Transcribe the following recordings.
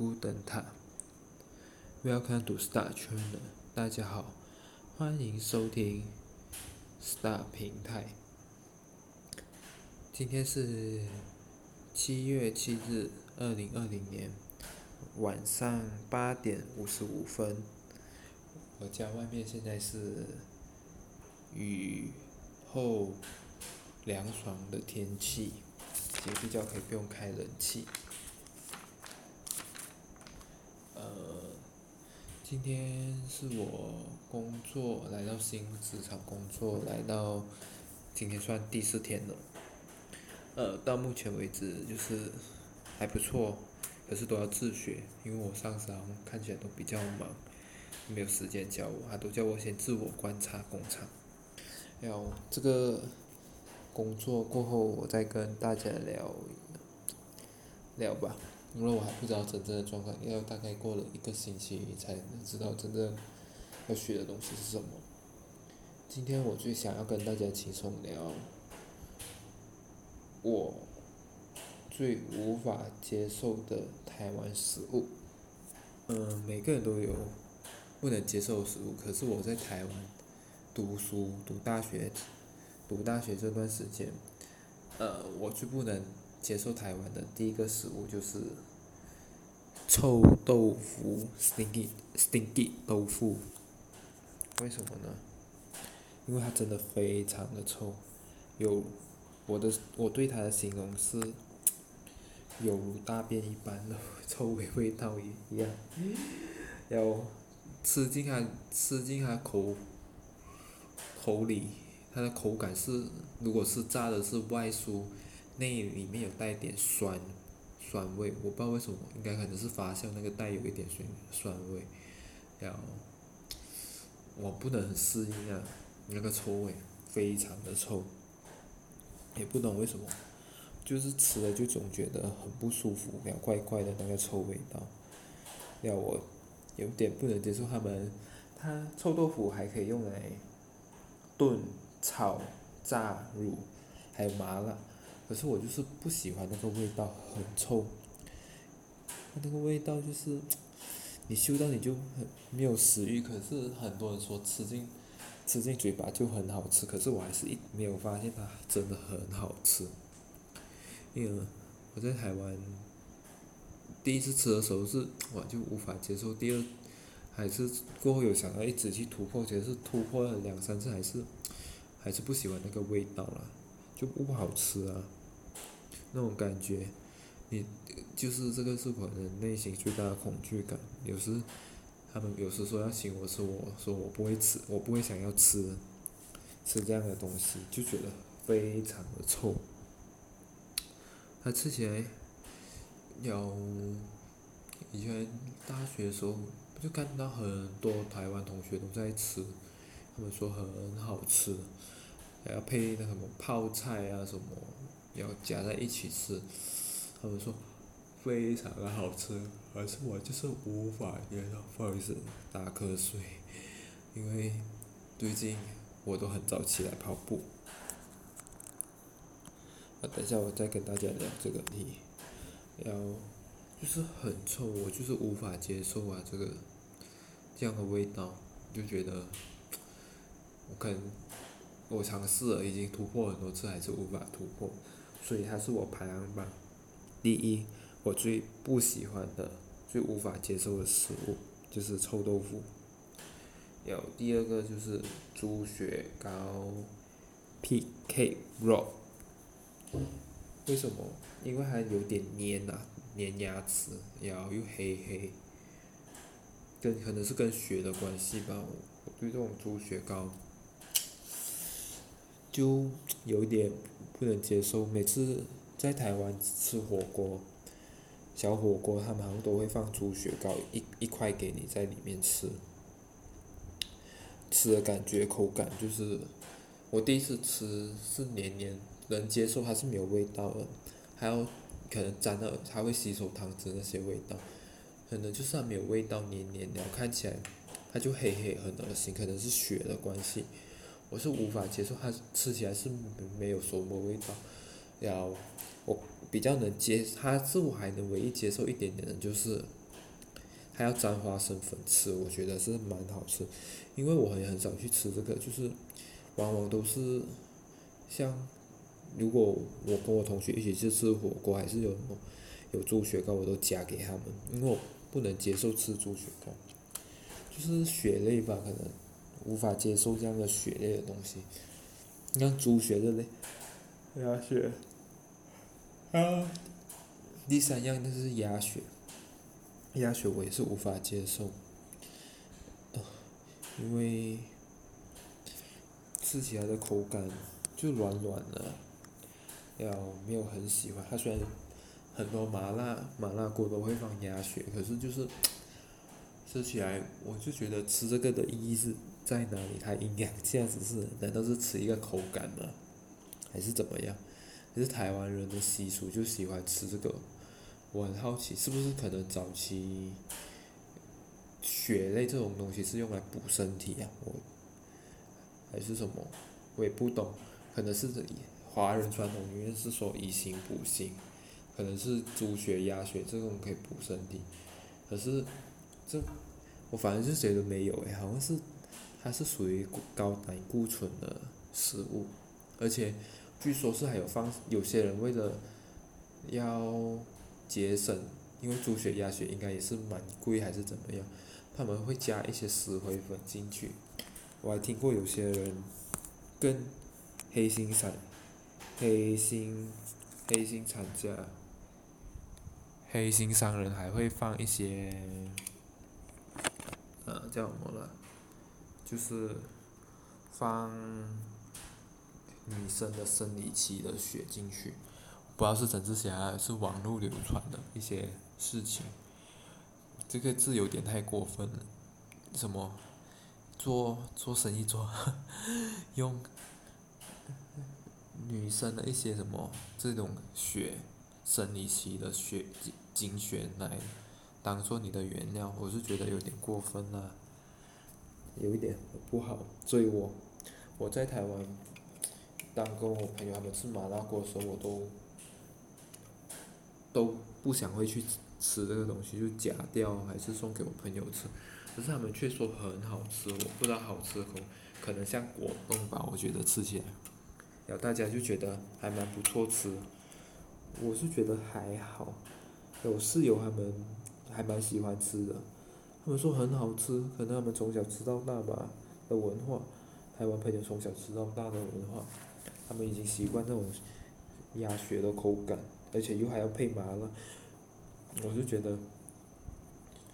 Guten Tag Welcome to Star Channel。大家好，欢迎收听 Star 平台。今天是七月七日，二零二零年晚上八点五十五分。我家外面现在是雨后凉爽的天气，也比较可以不用开冷气。呃今天是我工作来到新职场工作，来到今天算第四天了。呃，到目前为止就是还不错，可是都要自学，因为我上司看起来都比较忙，没有时间教我，他都叫我先自我观察工厂。要这个工作过后，我再跟大家聊聊吧。因为我还不知道真正的状况，要大概过了一个星期才能知道真正要学的东西是什么。今天我最想要跟大家轻松聊，我最无法接受的台湾食物。嗯，每个人都有不能接受的食物，可是我在台湾读书、读大学、读大学这段时间，呃，我最不能。接受台湾的第一个食物就是臭豆腐，stinky stinky 豆腐。为什么呢？因为它真的非常的臭，有我的我对它的形容是有如大便一般的臭味味道一样，然后吃进它吃进它口口里，它的口感是如果是炸的是外酥。那里面有带点酸，酸味，我不知道为什么，应该可能是发酵那个带有一点酸酸味，然后我不能很适应啊，那个臭味非常的臭，也不懂为什么，就是吃了就总觉得很不舒服，然后怪怪的那个臭味道，让我有点不能接受他们，它臭豆腐还可以用来炖、炒、炸、卤，还有麻辣。可是我就是不喜欢那个味道，很臭。它那个味道就是，你嗅到你就很没有食欲。可是很多人说吃进，吃进嘴巴就很好吃。可是我还是一没有发现它真的很好吃。因为我在台湾第一次吃的时候是我就无法接受，第二还是过后有想要一直去突破，其实是突破了两三次还是还是不喜欢那个味道了，就不好吃啊。那种感觉，你就是这个是我的内心最大的恐惧感。有时他们有时说要请我吃，我说我不会吃，我不会想要吃吃这样的东西，就觉得非常的臭。它吃起来有以前大学的时候就看到很多台湾同学都在吃，他们说很好吃，还要配那什么泡菜啊什么。要夹在一起吃，他们说非常的好吃，可是我就是无法接受。不好意思，打瞌睡，因为最近我都很早起来跑步。啊，等一下我再跟大家聊这个题，然后就是很臭，我就是无法接受啊，这个这样的味道，就觉得我可能我尝试了，已经突破很多次，还是无法突破。所以它是我排行榜第一，我最不喜欢的、最无法接受的食物就是臭豆腐。有第二个就是猪血糕，pig cake roll。为什么？因为它有点黏呐、啊，黏牙齿，然后又黑黑，跟可能是跟血的关系吧。我对这种猪血糕就有点。不能接受，每次在台湾吃火锅，小火锅他们好像都会放猪血糕一一块给你在里面吃，吃的感觉口感就是，我第一次吃是黏黏能接受，还是没有味道的，还有可能沾了它会吸收汤汁那些味道，可能就算没有味道黏黏的，看起来它就黑黑很恶心，可能是血的关系。我是无法接受它吃起来是没有什么味道，然后我比较能接，它是我还能唯一接受一点点的，就是还要沾花生粉吃，我觉得是蛮好吃，因为我也很少去吃这个，就是往往都是像如果我跟我同学一起去吃火锅，还是有什么有猪血糕，我都夹给他们，因为我不能接受吃猪血糕，就是血类吧，可能无法接受这样的血类的东西，你看猪血的嘞，鸭血，啊，第三样就是鸭血。鸭血我也是无法接受，呃，因为吃起来的口感就软软的，要没有很喜欢。它虽然很多麻辣麻辣锅都会放鸭血，可是就是吃起来我就觉得吃这个的意义是在哪里？它营养价值是难道是吃一个口感吗？还是怎么样？可是台湾人的习俗就喜欢吃这个？我很好奇，是不是可能早期血类这种东西是用来补身体呀？我还是什么？我也不懂。可能是华人传统里面是说以形补形，可能是猪血、鸭血这种可以补身体。可是这我反正是觉得没有诶，好像是它是属于高胆固醇的食物，而且据说是还有放有些人为了要。节省，因为猪血、鸭血应该也是蛮贵还是怎么样，他们会加一些石灰粉进去。我还听过有些人跟黑心产、黑心、黑心厂家、黑心商人还会放一些，呃，叫什么了？就是放女生的生理期的血进去。不知道是陈志侠还是网络流传的一些事情，这个字有点太过分了。什么做做生意做 用女生的一些什么这种血生理期的血精血来当做你的原料，我是觉得有点过分了，有一点不好。所以我我在台湾当跟我朋友他们吃麻辣锅的时候，我都。都不想会去吃这个东西，就夹掉还是送给我朋友吃，可是他们却说很好吃，我不知道好吃口，可能像果冻吧，我觉得吃起来，然后大家就觉得还蛮不错吃，我是觉得还好，有室友他们还蛮喜欢吃的，他们说很好吃，可能他们从小吃到大吧的文化，台湾朋友从小吃到大的文化，他们已经习惯那种鸭血的口感。而且又还要配麻辣，我就觉得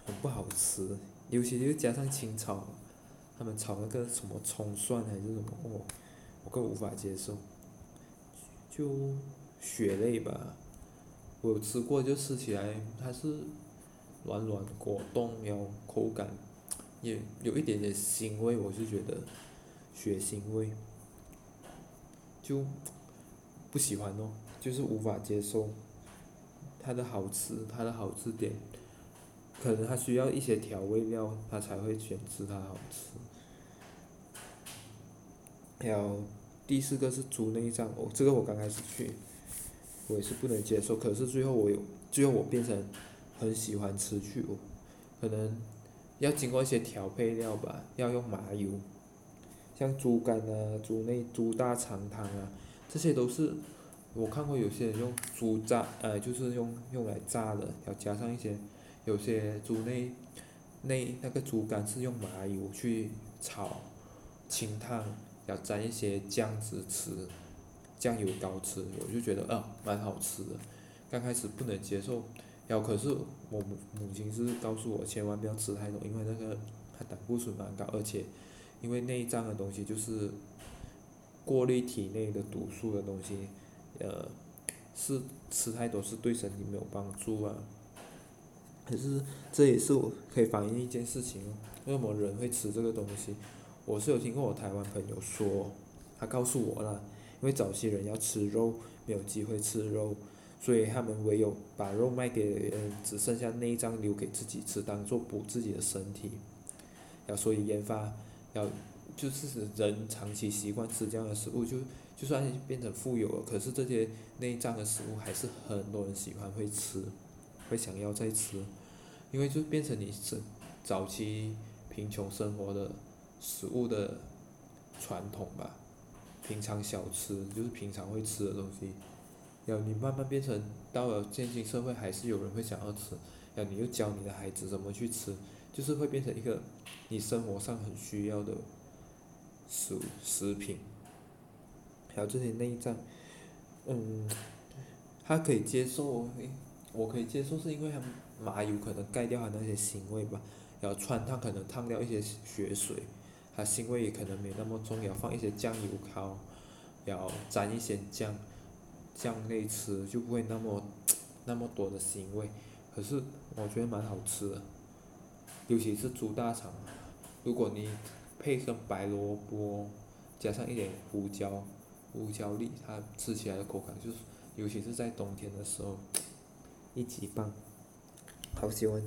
很不好吃，尤其又加上清炒，他们炒那个什么葱蒜还是什么，哦，我更无法接受。就血类吧，我吃过，就吃起来它是软软果冻，然后口感也有一点点腥味，我是觉得血腥味，就不喜欢哦。就是无法接受，它的好吃，它的好吃点，可能它需要一些调味料，它才会选吃它好吃。还有第四个是猪内脏，哦，这个我刚开始去，我也是不能接受，可是最后我有，最后我变成很喜欢吃去哦，可能要经过一些调配料吧，要用麻油，像猪肝啊、猪内、猪大肠汤啊，这些都是。我看过有些人用猪炸，呃，就是用用来炸的，要加上一些，有些猪内内那个猪肝是用麻油去炒清汤，要沾一些酱汁吃，酱油膏吃，我就觉得啊，蛮好吃的。刚开始不能接受，然后可是我母母亲是告诉我千万不要吃太多，因为那个它胆固醇蛮高，而且因为内脏的东西就是过滤体内的毒素的东西。呃，是吃太多是对身体没有帮助啊。可是这也是我可以反映一件事情哦，为什么人会吃这个东西？我是有听过我台湾朋友说，他告诉我了，因为早期人要吃肉，没有机会吃肉，所以他们唯有把肉卖给人，只剩下内脏留给自己吃，当做补自己的身体。要所以研发，要就是人长期习惯吃这样的食物就。就算变成富有了，可是这些内脏的食物还是很多人喜欢会吃，会想要再吃，因为就变成你是早期贫穷生活的食物的传统吧，平常小吃就是平常会吃的东西，然后你慢慢变成到了现今社会，还是有人会想要吃，然后你又教你的孩子怎么去吃，就是会变成一个你生活上很需要的食食品，还有这些内脏，嗯，他可以接受，我可以接受是因为他麻油可能盖掉他那些腥味吧，然后汆烫可能烫掉一些血水。它腥味也可能没那么重，要放一些酱油烤，然后沾一些酱，酱类吃就不会那么 那么多的腥味。可是我觉得蛮好吃的，尤其是猪大肠，如果你配上白萝卜，加上一点胡椒，胡椒粒，它吃起来的口感就是，尤其是在冬天的时候，一级棒，好喜欢。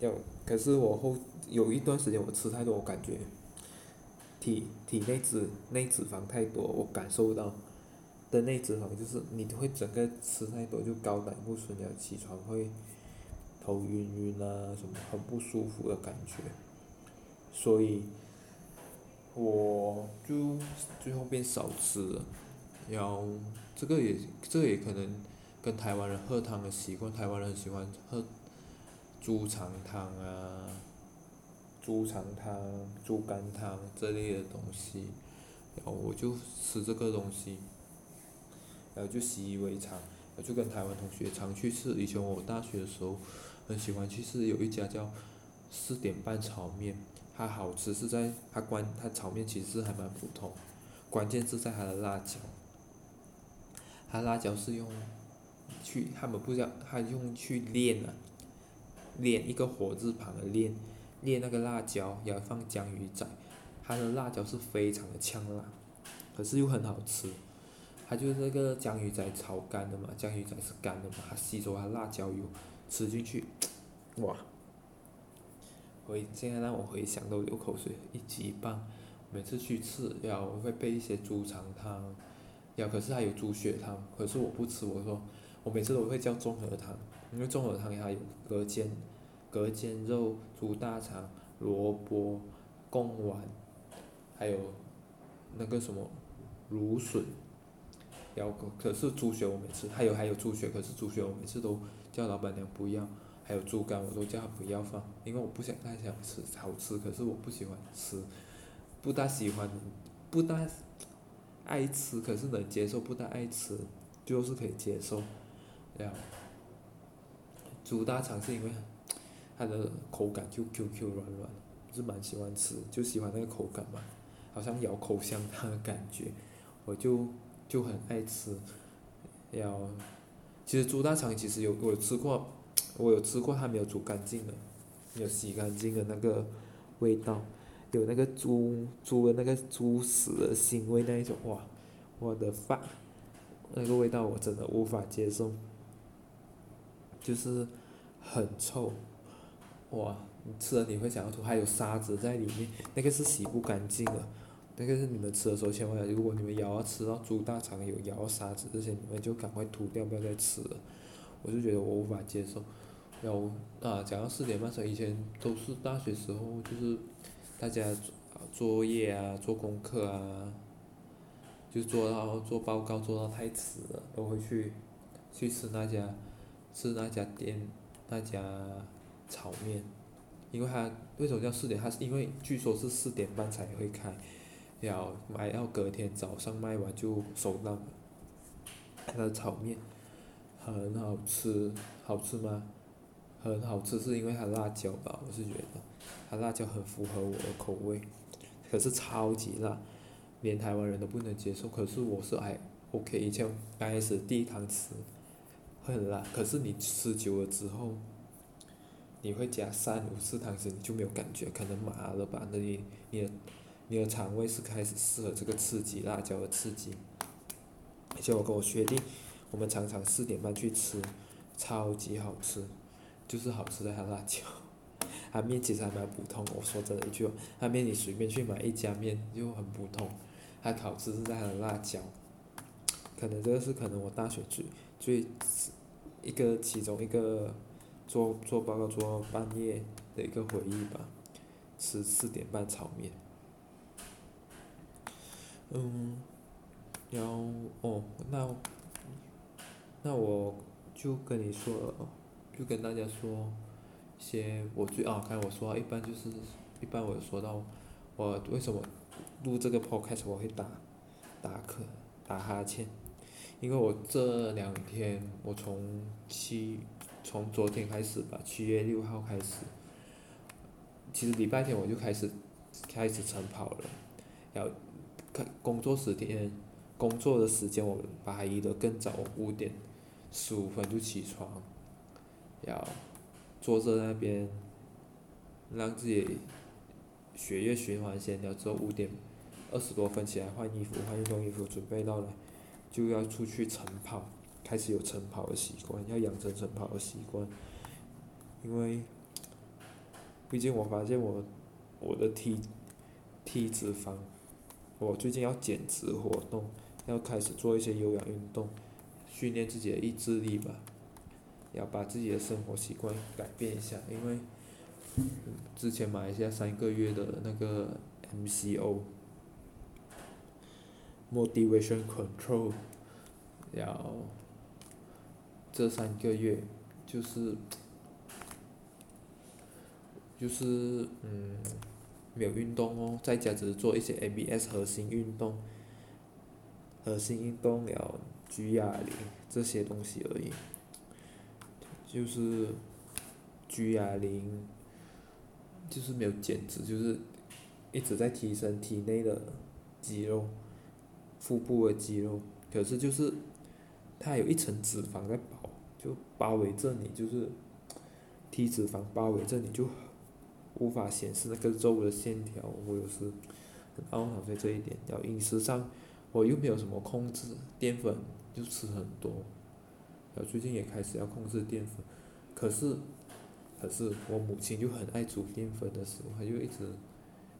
要可是我后有一段时间我吃太多，我感觉。体体内脂内脂肪太多，我感受到的内脂肪就是你会整个吃太多就高胆固醇，然后起床会头晕晕啊，什么很不舒服的感觉，所以我就最后变少吃了，然后这个也这也可能跟台湾人喝汤的习惯，台湾人喜欢喝猪肠汤啊。猪肠汤、猪肝汤这类的东西，然后我就吃这个东西，然后就习以为常，我就跟台湾同学常去吃。以前我大学的时候，很喜欢去吃有一家叫四点半炒面，它好吃是在它关它炒面其实还蛮普通，关键是在它的辣椒，它辣椒是用去他们不知道它用去炼啊，炼一个火字旁的炼。炼那个辣椒，然后放江鱼仔，它的辣椒是非常的呛辣，可是又很好吃。它就是那个江鱼仔炒干的嘛，江鱼仔是干的嘛，它吸收它辣椒油，吃进去，哇！回现在让我回想都流口水，一级棒。每次去吃，然后我会备一些猪肠汤，然后可是还有猪血汤，可是我不吃，我说我每次都会叫综合汤，因为综合汤它有隔间。隔间肉、猪大肠、萝卜、贡丸，还有那个什么芦笋，然后可是猪血我没吃，还有还有猪血，可是猪血我每次都叫老板娘不要，还有猪肝我都叫她不要放，因为我不想太想吃，好吃可是我不喜欢吃，不大喜欢，不大爱吃，可是能接受，不大爱吃，就是可以接受，然后猪大肠是因为。它的口感就 Q Q 软软，是蛮喜欢吃，就喜欢那个口感嘛，好像咬口香糖的感觉，我就就很爱吃。要，其实猪大肠其实有我有吃过，我有吃过它没有煮干净的，没有洗干净的那个味道，有那个猪猪的那个猪屎的腥味那一种，哇，我的发，那个味道我真的无法接受，就是很臭。哇，你吃了你会想要吐，还有沙子在里面，那个是洗不干净的，那个是你们吃的时候千万要，如果你们咬啊吃到猪大肠有咬沙子这些，你们就赶快吐掉，不要再吃了。我就觉得我无法接受。然后啊，讲到四点半以前都是大学时候，就是大家做作业啊、做功课啊，就做到做报告做到太迟了，都会去去吃那家吃那家店那家。炒面，因为它为什么叫四点？它是因为据说是四点半才会开，然后卖到隔天早上卖完就收档。它的炒面很好吃，好吃吗？很好吃，是因为它辣椒吧？我是觉得，它辣椒很符合我的口味，可是超级辣，连台湾人都不能接受。可是我是还 OK，以前刚开始第一堂吃会很辣，可是你吃久了之后。你会加三五次汤匙，你就没有感觉，可能麻了吧？那你你的你的肠胃是开始适合这个刺激辣椒的刺激。而且我跟我学弟，我们常常四点半去吃，超级好吃，就是好吃在它辣椒。它面其实还蛮普通，我说真的一句话，它面你随便去买一家面就很普通，它好吃是在它的辣椒。可能这个是可能我大学最最一个其中一个。做做报告做到半夜的一个回忆吧，吃四点半炒面。嗯，然后哦，那那我就跟你说，就跟大家说些我最啊，刚才我说一般就是一般我说到我为什么录这个 podcast 我会打打嗝打哈欠，因为我这两天我从七从昨天开始吧，七月六号开始，其实礼拜天我就开始开始晨跑了，然后要。工作时间，工作的时间我把它移得更早，五点十五分就起床，要坐在那边，让自己血液循环先，然后之后五点二十多分起来换衣服，换一双衣服准备到了，就要出去晨跑，开始有晨跑的习惯，要养成晨跑的习惯，因为，毕竟我发现我我的体体脂肪。我最近要减脂活动，要开始做一些有氧运动，训练自己的意志力吧，要把自己的生活习惯改变一下，因为，之前马来西亚三个月的那个 MCO，Motivation Control，然后，这三个月，就是，就是嗯。没有运动哦，在家只是做一些 ABS 核心运动，核心运动了举哑铃这些东西而已，就是举哑铃，就是没有减脂，就是一直在提升体内的肌肉，腹部的肌肉，可是就是它有一层脂肪在包，就包围着你，就是体脂肪包围着你就。无法显示那个肉的线条，我有时很懊恼在这一点。然后饮食上，我又没有什么控制，淀粉就吃很多。然后最近也开始要控制淀粉，可是，可是我母亲就很爱煮淀粉的时候，她就一直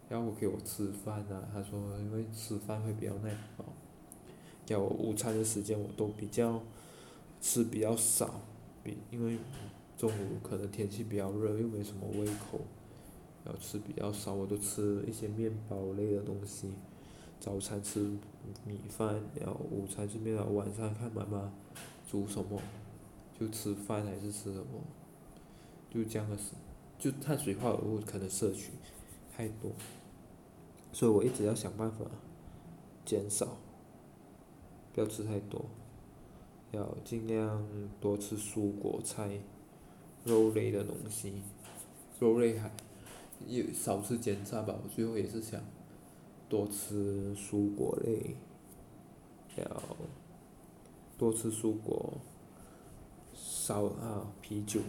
要我给我吃饭啊。她说因为吃饭会比较耐饱。要我午餐的时间我都比较吃比较少，比因为中午可能天气比较热，又没什么胃口。要吃比较少，我都吃一些面包类的东西。早餐吃米饭，然后午餐吃面包，晚上看妈妈煮什么，就吃饭还是吃什么，就这样的事。就碳水化合物可能摄取太多，所以我一直要想办法减少，不要吃太多，要尽量多吃蔬果菜，肉类的东西，肉类还。也少吃煎炸吧，我最后也是想多吃蔬果类，要多吃蔬果，少啊啤酒，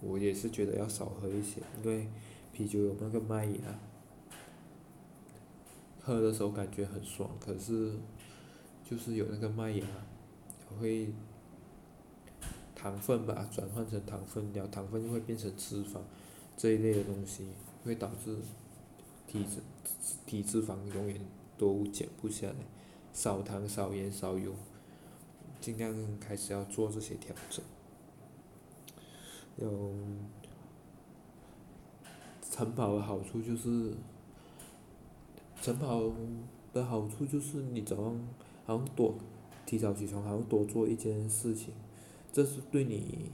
我也是觉得要少喝一些，因为啤酒有那个麦芽，喝的时候感觉很爽，可是就是有那个麦芽会糖分吧，转换成糖分，然后糖分就会变成脂肪。这一类的东西会导致体脂体脂肪永远都减不下来，少糖少盐少油，尽量开始要做这些调整。有晨跑的好处就是，晨跑的好处就是你早上好像多提早起床，好像多做一件事情，这是对你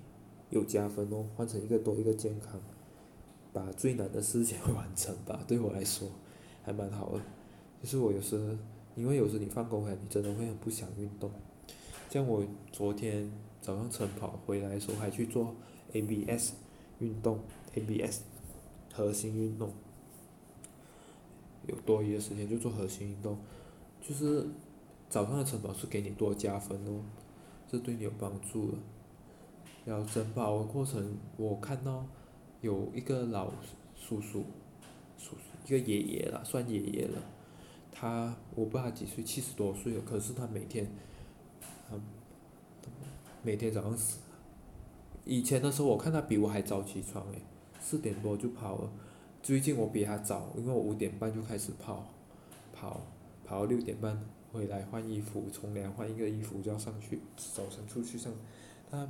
有加分哦，换成一个多一个健康。把最难的事情 完成吧，对我来说还蛮好的。就是我有时，因为有时你放工回来，你真的会很不想运动。像我昨天早上晨跑回来的时候，还去做 ABS 运动，ABS 核心运动。有多余的时间就做核心运动，就是早上的晨跑是给你多加分哦，这对你有帮助的。然后晨跑的过程，我看到。有一个老叔叔，叔叔一个爷爷了，算爷爷了。他我不知道他几岁，七十多岁了。可是他每天，他每天早上四，以前的时候我看他比我还早起床诶，四点多就跑了。最近我比他早，因为我五点半就开始跑，跑跑到六点半回来换衣服，冲凉换一个衣服就要上去，早晨出去上。他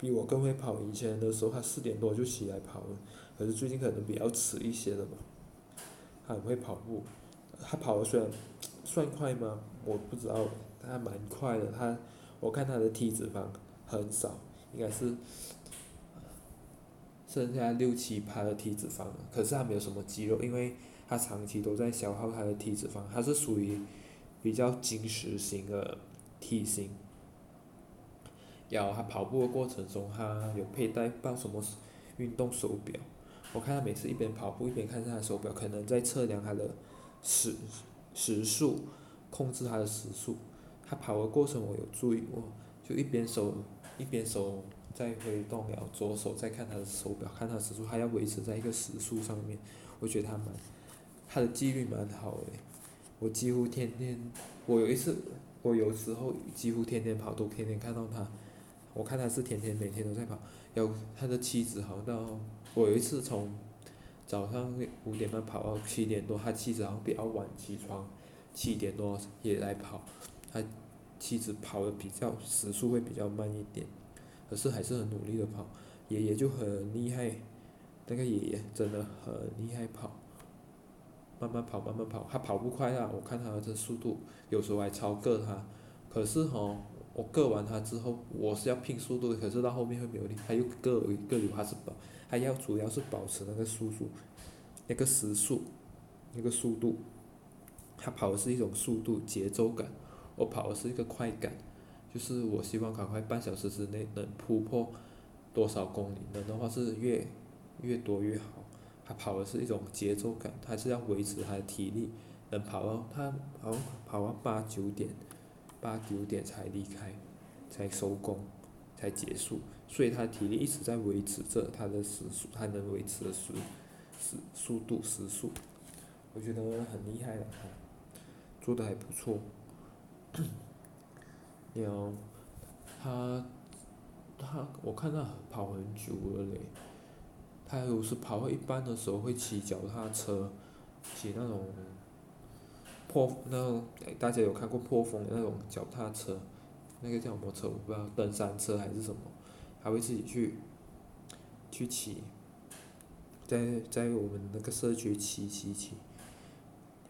比我更会跑。以前的时候他四点多就起来跑了，可是最近可能比较迟一些了吧。他很会跑步，他跑的虽然算快吗？我不知道，他蛮快的。他我看他的体脂肪很少，应该是剩下六七趴的体脂肪了，可是他没有什么肌肉，因为他长期都在消耗他的体脂肪，他是属于比较紧实型的体型。然后他跑步的过程中，他有佩戴不知道什么运动手表？我看他每次一边跑步一边看他的手表，可能在测量他的时时速，控制他的时速。他跑的过程我有注意过，就一边手一边手在挥动，然后左手在看他的手表，看他的时速，还要维持在一个时速上面。我觉得他蛮，他的纪律蛮好的。我几乎天天，我有一次，我有时候几乎天天跑，都天天看到他。我看他是天天每天都在跑，然后他的妻子好像到，我有一次从早上五点半跑到七点多，他妻子好像比较晚起床，七点多也来跑，他妻子跑的比较时速会比较慢一点，可是还是很努力的跑，爷爷就很厉害，那个爷爷真的很厉害跑，慢慢跑慢慢跑，他跑不快啊，我看他的速度有时候还超过他，可是吼。我过完他之后，我是要拼速度的，可是到后面会没有力，他又过过了，他是保，他要主要是保持那个速度，那个时速，那个速度，他跑的是一种速度节奏感，我跑的是一个快感，就是我希望赶快半小时之内能突破多少公里，能的话是越越多越好。他跑的是一种节奏感，他是要维持他的体力，能跑到他跑跑到八九点。八九点才离开，才收工，才结束，所以他体力一直在维持着他的时速，他能维持的时时速度时速，我觉得很厉害了，做的还不错。然后他他我看他跑很久了嘞，他有时跑到一半的时候会骑脚踏车，骑那种。破那种，大家有看过破风的那种脚踏车，那个叫什么车我不知道，登山车还是什么，他会自己去，去骑，在在我们那个社区骑骑骑，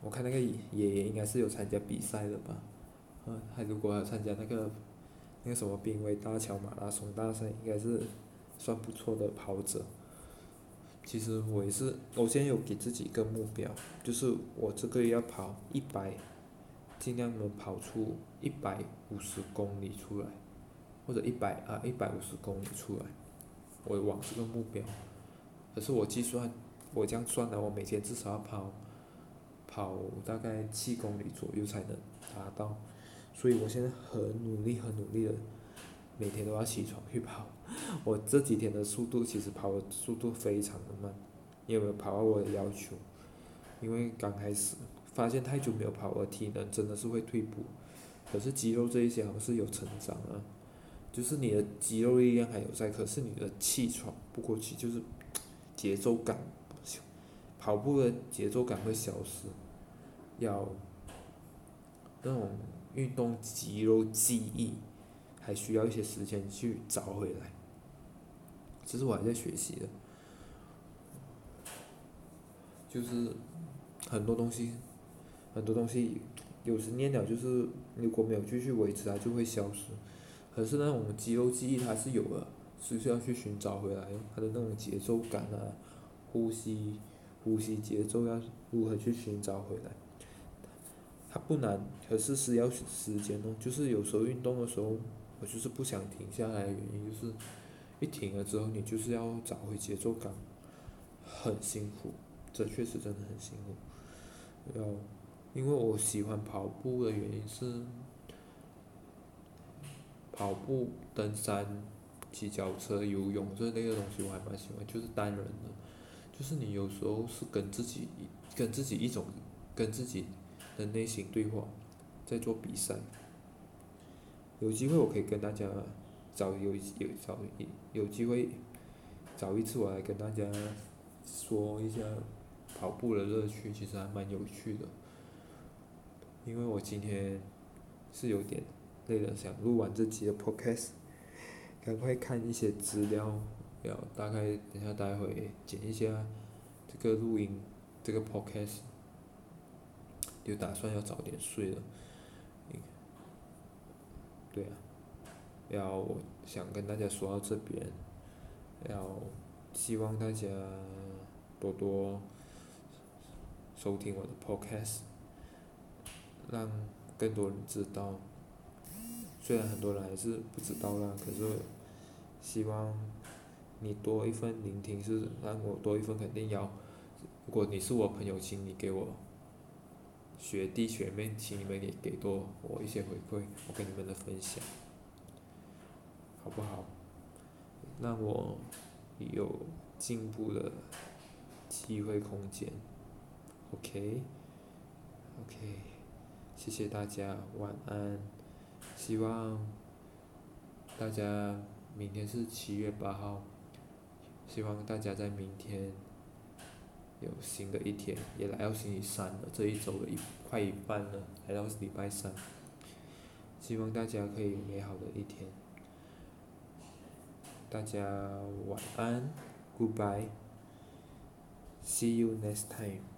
我看那个爷爷应该是有参加比赛的吧，嗯，还如果要参加那个，那个什么濒危大桥马拉松大赛，应该是算不错的跑者。其实我也是，我现在有给自己一个目标，就是我这个月要跑一百，尽量能跑出一百五十公里出来，或者一百啊一百五十公里出来，我往这个目标。可是我计算，我这样算的，我每天至少要跑，跑大概七公里左右才能达到，所以我现在很努力很努力的，每天都要起床去跑。我这几天的速度其实跑的速度非常的慢，也没有跑到我的要求，因为刚开始发现太久没有跑，我体能真的是会退步。可是肌肉这一些好像是有成长啊，就是你的肌肉力量还有在，可是你的气喘不过去，就是节奏感，跑步的节奏感会消失，要那种运动肌肉记忆，还需要一些时间去找回来。其实我还在学习的，就是很多东西，很多东西，有时练了就是如果没有继续维持，它就会消失。可是那种肌肉记忆它是有的，是需要去寻找回来，它的那种节奏感啊，呼吸，呼吸节奏要如何去寻找回来？它不难，可是是要时间哦。就是有时候运动的时候，我就是不想停下来的原因就是。一停了之后，你就是要找回节奏感，很辛苦，这确实真的很辛苦。然后，因为我喜欢跑步的原因是，跑步、登山、骑脚车、游泳这类的东西我还蛮喜欢，就是单人的，就是你有时候是跟自己、跟自己一种、跟自己的内心对话，在做比赛。有机会我可以跟大家。找有有找一有机会，找一次我来跟大家说一下跑步的乐趣，其实还蛮有趣的。因为我今天是有点累了，想录完这集的 podcast，赶快看一些资料，要大概等下待会剪一下这个录音，这个 podcast，就打算要早点睡了。对啊，要想跟大家说到这边，要希望大家多多收听我的 podcast，让更多人知道。虽然很多人还是不知道啦，可是希望你多一份聆听是让我多一份肯定要。如果你是我朋友，请你给我学弟学妹，请你们也给多我一些回馈，我跟你们的分享，好不好？让我有进步的机会空间。OK，OK，谢谢大家，晚安。希望大家明天是七月八号，希望大家在明天有新的一天，也来到星期三了，这一周的一快一半了，来到礼拜三，希望大家可以有美好的一天，大家晚安，Goodbye，See you next time。